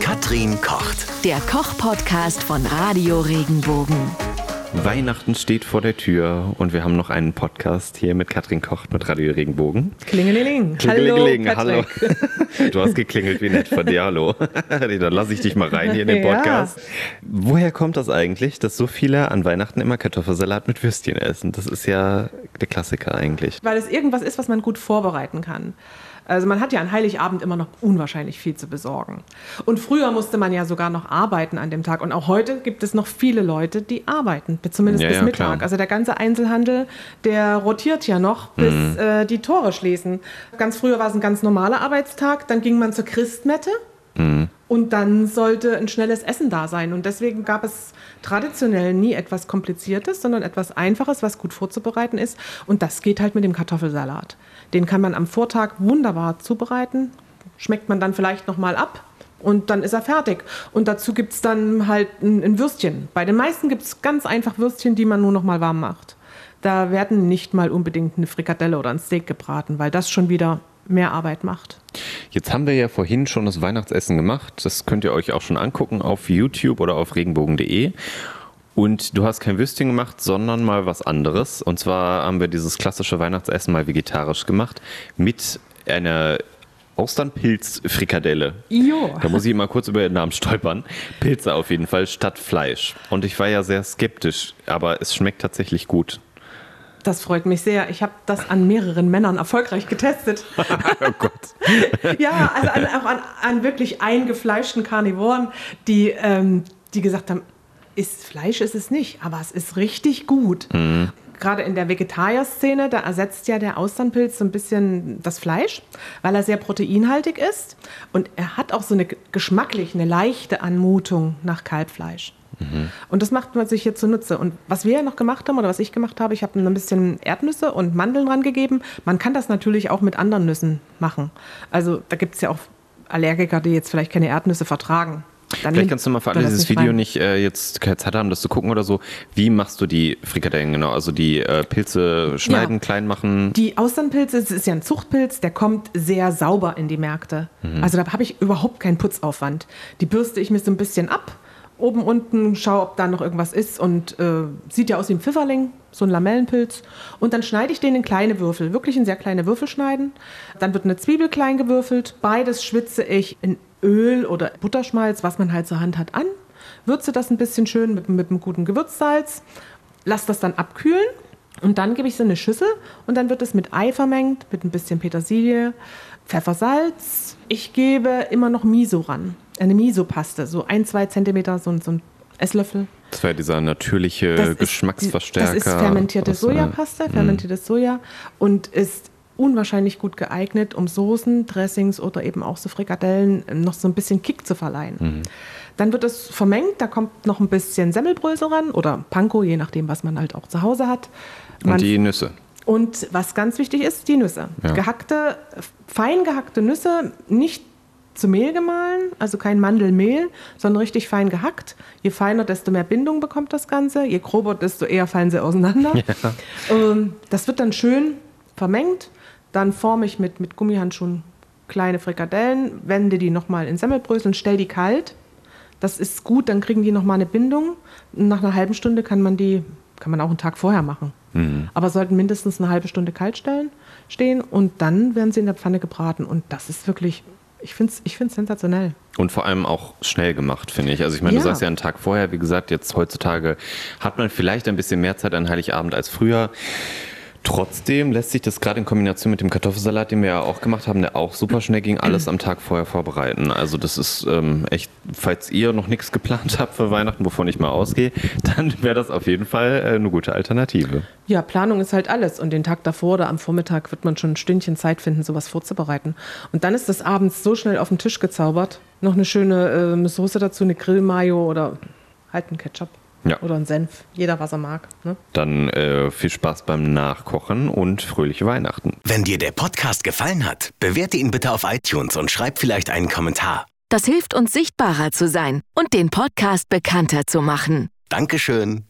Katrin kocht. Der Koch-Podcast von Radio Regenbogen. Weihnachten steht vor der Tür und wir haben noch einen Podcast hier mit Katrin Kocht mit Radio Regenbogen. Klingelingeling. Klingelingeling, hallo. hallo. Du hast geklingelt, wie nett von dir, hallo. Dann lasse ich dich mal rein hier in den Ja. Podcast. Woher kommt das eigentlich, dass so viele an Weihnachten immer Kartoffelsalat mit Würstchen essen? Das ist ja der Klassiker eigentlich. Weil es irgendwas ist, was man gut vorbereiten kann. Also man hat ja an Heiligabend immer noch unwahrscheinlich viel zu besorgen. Und früher musste man ja sogar noch arbeiten an dem Tag. Und auch heute gibt es noch viele Leute, die arbeiten, zumindest Ja, bis ja, Mittag. klar. Also der ganze Einzelhandel, der rotiert ja noch, bis Mhm. äh, die Tore schließen. Ganz früher war es ein ganz normaler Arbeitstag, dann ging man zur Christmette. Mhm. Und dann sollte ein schnelles Essen da sein. Und deswegen gab es traditionell nie etwas Kompliziertes, sondern etwas Einfaches, was gut vorzubereiten ist. Und das geht halt mit dem Kartoffelsalat. Den kann man am Vortag wunderbar zubereiten. Schmeckt man dann vielleicht nochmal ab. Und dann ist er fertig. Und dazu gibt es dann halt ein, ein Würstchen. Bei den meisten gibt es ganz einfach Würstchen, die man nur noch mal warm macht. Da werden nicht mal unbedingt eine Frikadelle oder ein Steak gebraten, weil das schon wieder mehr Arbeit macht. Jetzt haben wir ja vorhin schon das Weihnachtsessen gemacht. Das könnt ihr euch auch schon angucken auf YouTube oder auf regenbogen.de. Und du hast kein Würstchen gemacht, sondern mal was anderes. Und zwar haben wir dieses klassische Weihnachtsessen mal vegetarisch gemacht mit einer Austernpilz-Frikadelle. Jo. Da muss ich mal kurz über den Namen stolpern. Pilze auf jeden Fall statt Fleisch. Und ich war ja sehr skeptisch, aber es schmeckt tatsächlich gut. Das freut mich sehr. Ich habe das an mehreren Männern erfolgreich getestet. Oh Gott. ja, also an, auch an, an wirklich eingefleischten Karnivoren, die, ähm, die gesagt haben, ist Fleisch ist es nicht, aber es ist richtig gut. Gerade in der Vegetarier-Szene, da ersetzt ja der Austernpilz so ein bisschen das Fleisch, weil er sehr proteinhaltig ist. Und er hat auch so eine geschmacklich, eine leichte Anmutung nach Kalbfleisch. Und das macht man sich hier zunutze. Und was wir ja noch gemacht haben oder was ich gemacht habe, ich habe ein bisschen Erdnüsse und Mandeln dran gegeben. Man kann das natürlich auch mit anderen Nüssen machen. Also da gibt es ja auch Allergiker, die jetzt vielleicht keine Erdnüsse vertragen. Dann Vielleicht kannst du mal für alle das dieses Video rein. nicht äh, jetzt keine Zeit haben, das zu gucken oder so. Wie machst du die Frikadellen genau? Also die äh, Pilze schneiden, Ja. klein machen. Die Austernpilze, es ist ja ein Zuchtpilz, der kommt sehr sauber in die Märkte. Also da habe ich überhaupt keinen Putzaufwand. Die bürste ich mir so ein bisschen ab, oben, unten, schaue, ob da noch irgendwas ist und äh, sieht ja aus wie ein Pfifferling, so ein Lamellenpilz. Und dann schneide ich den in kleine Würfel, wirklich in sehr kleine Würfel schneiden. Dann wird eine Zwiebel klein gewürfelt. Beides schwitze ich in Öl oder Butterschmalz, was man halt zur Hand hat, an. Würze das ein bisschen schön mit, mit einem guten Gewürzsalz. Lass das dann abkühlen und dann gebe ich so eine Schüssel und dann wird es mit Ei vermengt, mit ein bisschen Petersilie, Pfeffersalz. Ich gebe immer noch Miso ran, eine Miso-Paste, so ein, zwei Zentimeter, so, ein- so ein Esslöffel. Das wäre dieser natürliche Das ist- Geschmacksverstärker. Das ist fermentierte aus, äh, Sojapaste, fermentiertes Soja und ist unwahrscheinlich gut geeignet, um Soßen, Dressings oder eben auch so Frikadellen noch so ein bisschen Kick zu verleihen. Dann wird es vermengt, da kommt noch ein bisschen Semmelbrösel ran oder Panko, je nachdem, was man halt auch zu Hause hat. Und Man- die Nüsse. und was ganz wichtig ist, die Nüsse. Ja. Gehackte, fein gehackte Nüsse, nicht zu Mehl gemahlen, also kein Mandelmehl, sondern richtig fein gehackt. Je feiner, desto mehr Bindung bekommt das Ganze. Je grober, desto eher fallen sie auseinander. Ähm, das wird dann schön vermengt. Dann forme ich mit, mit Gummihandschuhen kleine Frikadellen, wende die nochmal in Semmelbröseln, stell die kalt. Das ist gut, dann kriegen die nochmal eine Bindung. Nach einer halben Stunde kann man die, kann man auch einen Tag vorher machen. Aber sollten mindestens eine halbe Stunde kalt stellen, stehen und dann werden sie in der Pfanne gebraten. Und das ist wirklich, ich finde es ich find's sensationell. Und vor allem auch schnell gemacht, finde ich. Also ich meine, Ja. du sagst ja einen Tag vorher, wie gesagt, jetzt heutzutage hat man vielleicht ein bisschen mehr Zeit an Heiligabend als früher. Trotzdem lässt sich das gerade in Kombination mit dem Kartoffelsalat, den wir ja auch gemacht haben, der auch super schnell ging, alles am Tag vorher vorbereiten. Also das ist ähm, echt, falls ihr noch nichts geplant habt für Weihnachten, wovon ich mal ausgehe, dann wäre das auf jeden Fall äh, eine gute Alternative. Ja, Planung ist halt alles. Und den Tag davor oder am Vormittag wird man schon ein Stündchen Zeit finden, sowas vorzubereiten. Und dann ist das abends so schnell auf den Tisch gezaubert. Noch eine schöne ähm, Soße dazu, eine Grillmayo oder halt ein Ketchup. Ja. Oder ein Senf. Jeder, was er mag. Ne? Dann äh, viel Spaß beim Nachkochen und fröhliche Weihnachten. Wenn dir der Podcast gefallen hat, bewerte ihn bitte auf iTunes und schreib vielleicht einen Kommentar. Das hilft uns sichtbarer zu sein und den Podcast bekannter zu machen. Dankeschön.